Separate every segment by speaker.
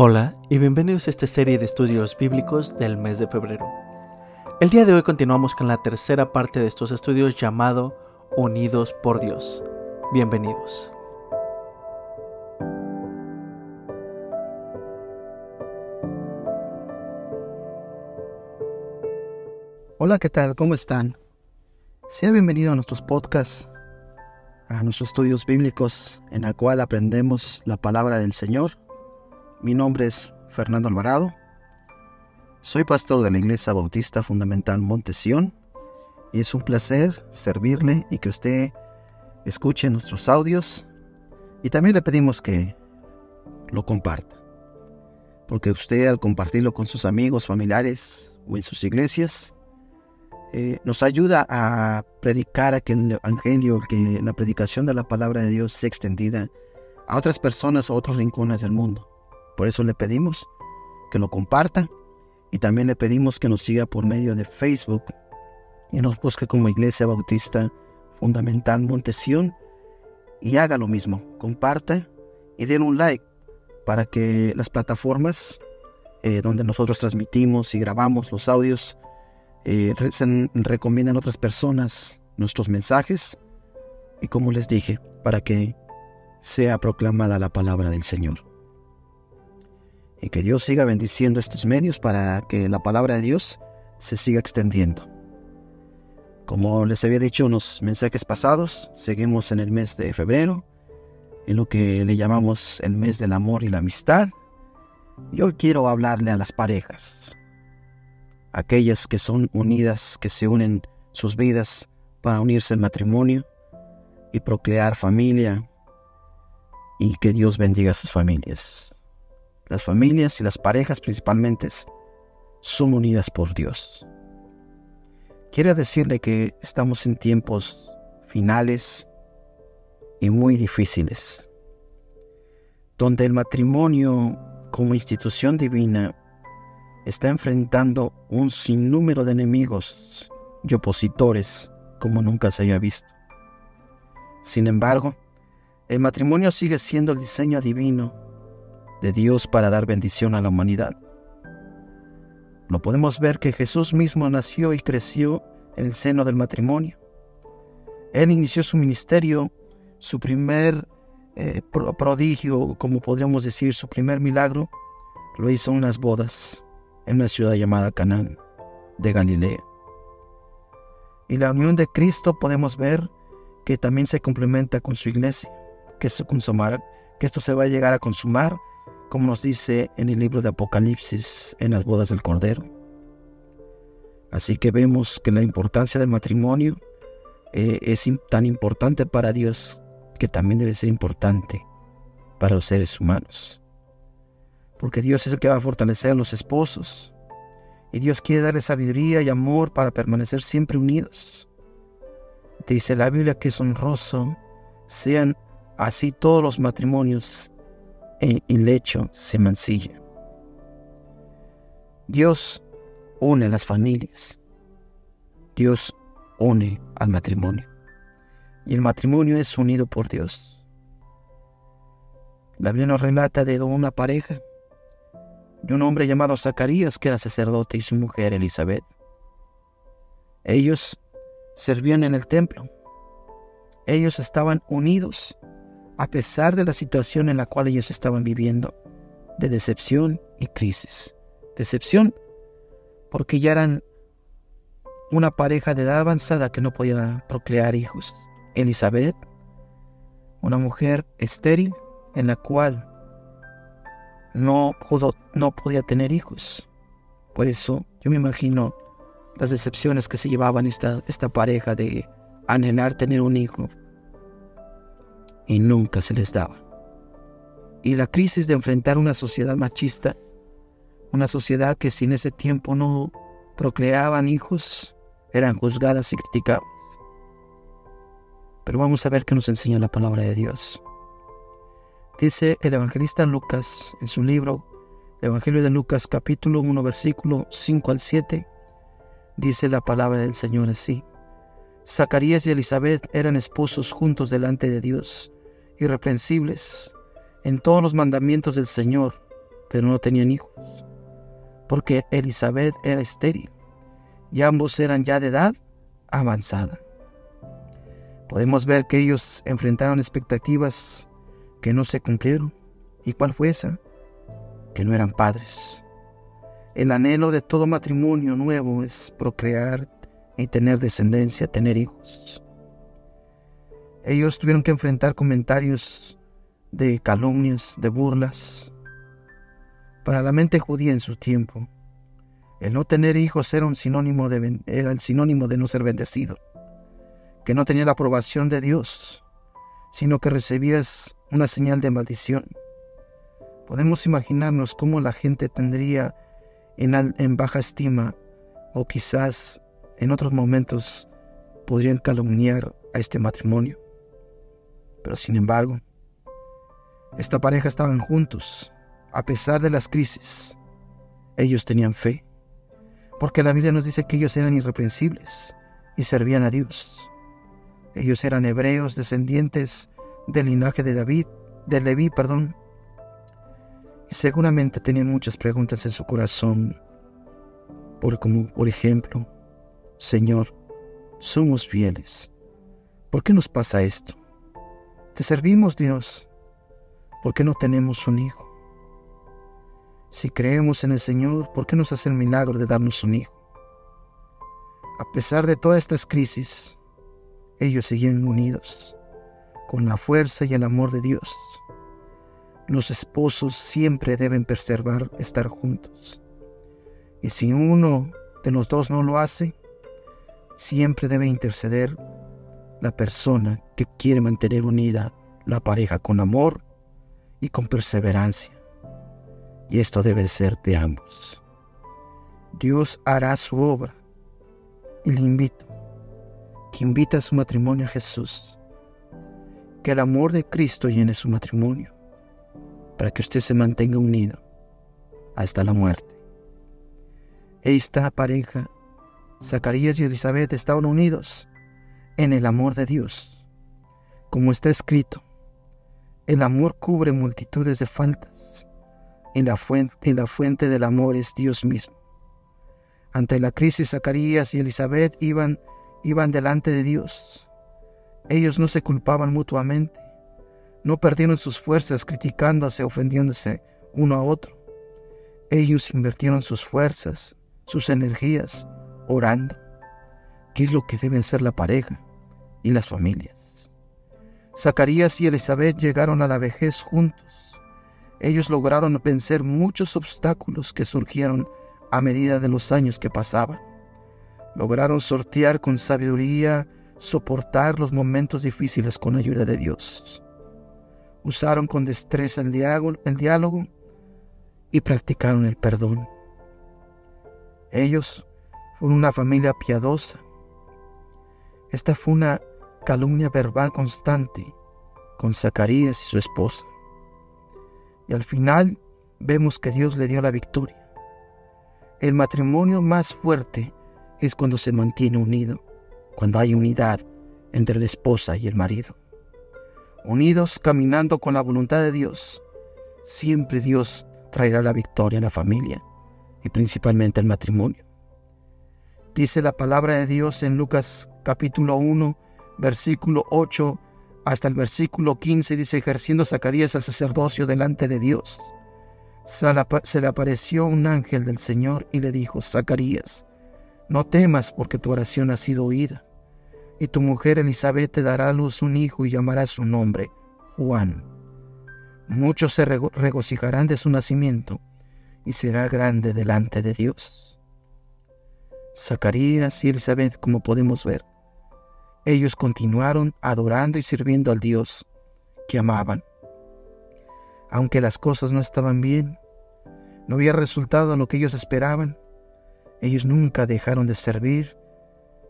Speaker 1: Hola y bienvenidos a esta serie de estudios bíblicos del mes de febrero. El día de hoy continuamos con la tercera parte de estos estudios llamado Unidos por Dios. Bienvenidos.
Speaker 2: Hola, ¿qué tal? ¿Cómo están? Sea bienvenido a nuestros podcasts, a nuestros estudios bíblicos en el cual aprendemos la palabra del Señor mi nombre es Fernando Alvarado. Soy pastor de la Iglesia Bautista Fundamental Montesión y es un placer servirle y que usted escuche nuestros audios y también le pedimos que lo comparta. Porque usted al compartirlo con sus amigos, familiares o en sus iglesias, eh, nos ayuda a predicar a que el Evangelio, que la predicación de la palabra de Dios sea extendida a otras personas o otros rincones del mundo. Por eso le pedimos que lo comparta y también le pedimos que nos siga por medio de Facebook y nos busque como Iglesia Bautista Fundamental Montesión y haga lo mismo, comparta y den un like para que las plataformas eh, donde nosotros transmitimos y grabamos los audios eh, recomienden a otras personas nuestros mensajes y como les dije, para que sea proclamada la palabra del Señor y que Dios siga bendiciendo estos medios para que la palabra de Dios se siga extendiendo. Como les había dicho en unos mensajes pasados, seguimos en el mes de febrero, en lo que le llamamos el mes del amor y la amistad. Yo quiero hablarle a las parejas, aquellas que son unidas, que se unen sus vidas para unirse en matrimonio y procrear familia y que Dios bendiga a sus familias. Las familias y las parejas principalmente son unidas por Dios. Quiero decirle que estamos en tiempos finales y muy difíciles, donde el matrimonio como institución divina está enfrentando un sinnúmero de enemigos y opositores como nunca se haya visto. Sin embargo, el matrimonio sigue siendo el diseño divino de Dios para dar bendición a la humanidad. Lo podemos ver que Jesús mismo nació y creció en el seno del matrimonio. Él inició su ministerio, su primer eh, prodigio, como podríamos decir, su primer milagro, lo hizo en unas bodas en una ciudad llamada Canaán de Galilea. Y la unión de Cristo podemos ver que también se complementa con su iglesia, que se consumará, que esto se va a llegar a consumar como nos dice en el libro de Apocalipsis en las bodas del Cordero. Así que vemos que la importancia del matrimonio eh, es tan importante para Dios que también debe ser importante para los seres humanos. Porque Dios es el que va a fortalecer a los esposos. Y Dios quiere darle sabiduría y amor para permanecer siempre unidos. Dice la Biblia que es honroso sean así todos los matrimonios el lecho se mancilla. Dios une las familias. Dios une al matrimonio. Y el matrimonio es unido por Dios. La Biblia nos relata de una pareja, de un hombre llamado Zacarías, que era sacerdote, y su mujer Elizabeth. Ellos servían en el templo. Ellos estaban unidos a pesar de la situación en la cual ellos estaban viviendo, de decepción y crisis. Decepción porque ya eran una pareja de edad avanzada que no podía procrear hijos. Elizabeth, una mujer estéril en la cual no, pudo, no podía tener hijos. Por eso yo me imagino las decepciones que se llevaban esta, esta pareja de anhelar tener un hijo y nunca se les daba. Y la crisis de enfrentar una sociedad machista, una sociedad que sin ese tiempo no procreaban hijos, eran juzgadas y criticadas. Pero vamos a ver qué nos enseña la palabra de Dios. Dice el evangelista Lucas en su libro, el Evangelio de Lucas capítulo 1 versículo 5 al 7, dice la palabra del Señor así. Zacarías y Elizabeth eran esposos juntos delante de Dios irreprensibles en todos los mandamientos del Señor pero no tenían hijos, porque Elizabeth era estéril y ambos eran ya de edad avanzada. Podemos ver que ellos enfrentaron expectativas que no se cumplieron. ¿Y cuál fue esa? Que no eran padres. El anhelo de todo matrimonio nuevo es procrear y tener descendencia, tener hijos. Ellos tuvieron que enfrentar comentarios de calumnias, de burlas. Para la mente judía en su tiempo, el no tener hijos era, un sinónimo de, era el sinónimo de no ser bendecido que no tenía la aprobación de Dios, sino que recibías una señal de maldición. Podemos imaginarnos cómo la gente tendría en, en baja estima o quizás en otros momentos podrían calumniar a este matrimonio. Pero sin embargo, esta pareja estaban juntos, a pesar de las crisis. Ellos tenían fe, porque la Biblia nos dice que ellos eran irreprensibles y servían a Dios. Ellos eran hebreos, descendientes del linaje de David, de Leví, perdón. Y seguramente tenían muchas preguntas en su corazón, por, por ejemplo, Señor, somos fieles. ¿Por qué nos pasa esto? Te servimos, Dios. ¿Por qué no tenemos un hijo? Si creemos en el Señor, ¿por qué nos hace el milagro de darnos un hijo? A pesar de todas estas crisis, ellos seguían unidos con la fuerza y el amor de Dios. Los esposos siempre deben preservar estar juntos. Y si uno de los dos no lo hace, siempre debe interceder la persona que quiere mantener unida la pareja con amor y con perseverancia. Y esto debe ser de ambos. Dios hará su obra y le invito que invita a su matrimonio a Jesús. Que el amor de Cristo llene su matrimonio para que usted se mantenga unido hasta la muerte. Esta pareja, Zacarías y Elizabeth, estaban unidos en el amor de Dios. Como está escrito, el amor cubre multitudes de faltas. En la fuente, la fuente del amor es Dios mismo. Ante la crisis, Zacarías y Elizabeth iban iban delante de Dios. Ellos no se culpaban mutuamente, no perdieron sus fuerzas criticándose, ofendiéndose uno a otro. Ellos invirtieron sus fuerzas, sus energías, orando. ¿Qué es lo que deben ser la pareja y las familias? Zacarías y Elizabeth llegaron a la vejez juntos. Ellos lograron vencer muchos obstáculos que surgieron a medida de los años que pasaban. Lograron sortear con sabiduría, soportar los momentos difíciles con ayuda de Dios. Usaron con destreza el diálogo, y practicaron el perdón. Ellos fueron una familia piadosa. Esta fue una calumnia verbal constante con Zacarías y su esposa. Y al final vemos que Dios le dio la victoria. El matrimonio más fuerte es cuando se mantiene unido, cuando hay unidad entre la esposa y el marido. Unidos caminando con la voluntad de Dios, siempre Dios traerá la victoria a la familia y principalmente al matrimonio. Dice la palabra de Dios en Lucas capítulo 1, versículo 8 hasta el versículo 15, dice, ejerciendo Zacarías el sacerdocio delante de Dios. Se le apareció un ángel del Señor y le dijo, Zacarías, no temas porque tu oración ha sido oída, y tu mujer Elizabeth te dará a luz un hijo y llamará su nombre Juan. Muchos se regocijarán de su nacimiento, y será grande delante de Dios. Zacarías y Elizabeth, como podemos ver, ellos continuaron adorando y sirviendo al Dios que amaban. Aunque las cosas no estaban bien, no había resultado lo que ellos esperaban, ellos nunca dejaron de servir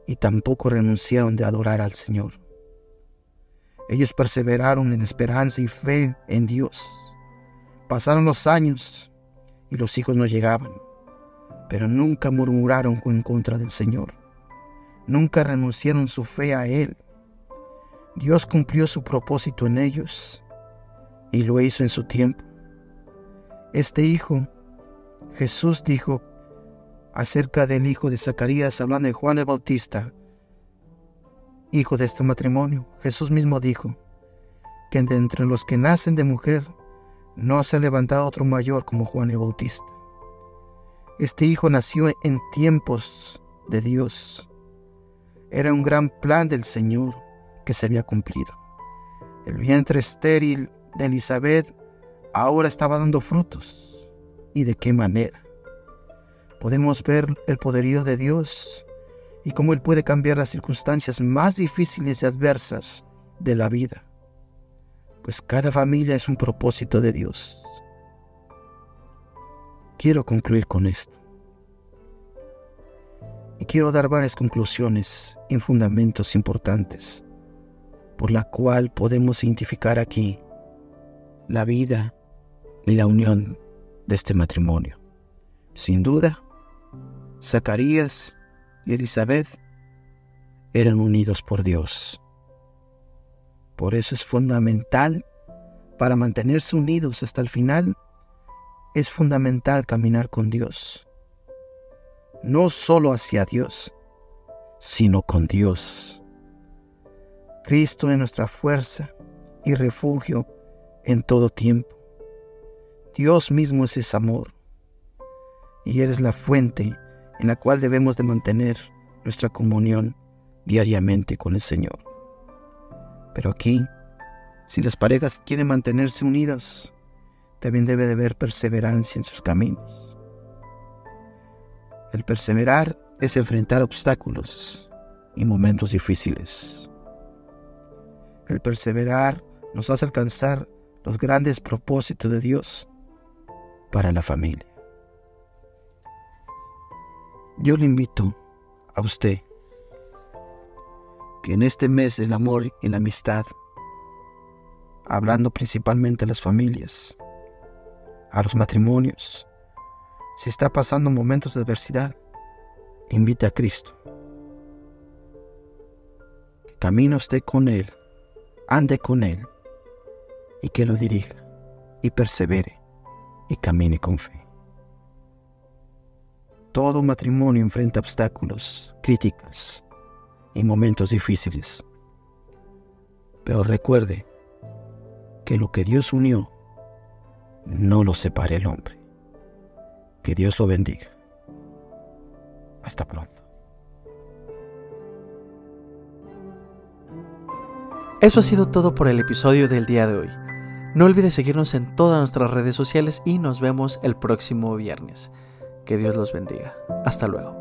Speaker 2: y tampoco renunciaron de adorar al Señor. Ellos perseveraron en esperanza y fe en Dios. Pasaron los años y los hijos no llegaban, pero nunca murmuraron en contra del Señor. Nunca renunciaron su fe a Él. Dios cumplió su propósito en ellos y lo hizo en su tiempo. Este hijo, Jesús dijo acerca del hijo de Zacarías, hablando de Juan el Bautista, hijo de este matrimonio. Jesús mismo dijo que de entre los que nacen de mujer no se ha levantado otro mayor como Juan el Bautista. Este hijo nació en tiempos de Dios. Era un gran plan del Señor que se había cumplido. El vientre estéril de Elizabeth ahora estaba dando frutos. ¿Y de qué manera? Podemos ver el poderío de Dios y cómo Él puede cambiar las circunstancias más difíciles y adversas de la vida. Pues cada familia es un propósito de Dios. Quiero concluir con esto. Y quiero dar varias conclusiones y fundamentos importantes por la cual podemos identificar aquí la vida y la unión de este matrimonio. Sin duda, Zacarías y Elizabeth eran unidos por Dios. Por eso es fundamental, para mantenerse unidos hasta el final, es fundamental caminar con Dios. No solo hacia Dios, sino con Dios. Cristo es nuestra fuerza y refugio en todo tiempo. Dios mismo es ese amor y Él es la fuente en la cual debemos de mantener nuestra comunión diariamente con el Señor. Pero aquí, si las parejas quieren mantenerse unidas, también debe de haber perseverancia en sus caminos. El perseverar es enfrentar obstáculos y momentos difíciles. El perseverar nos hace alcanzar los grandes propósitos de Dios para la familia. Yo le invito a usted que en este mes del amor y la amistad, hablando principalmente a las familias, a los matrimonios, si está pasando momentos de adversidad, invite a Cristo. Camina usted con Él, ande con Él y que lo dirija y persevere y camine con fe. Todo matrimonio enfrenta obstáculos, críticas y momentos difíciles. Pero recuerde que lo que Dios unió, no lo separe el hombre. Que Dios lo bendiga. Hasta pronto.
Speaker 1: Eso ha sido todo por el episodio del día de hoy. No olvides seguirnos en todas nuestras redes sociales y nos vemos el próximo viernes. Que Dios los bendiga. Hasta luego.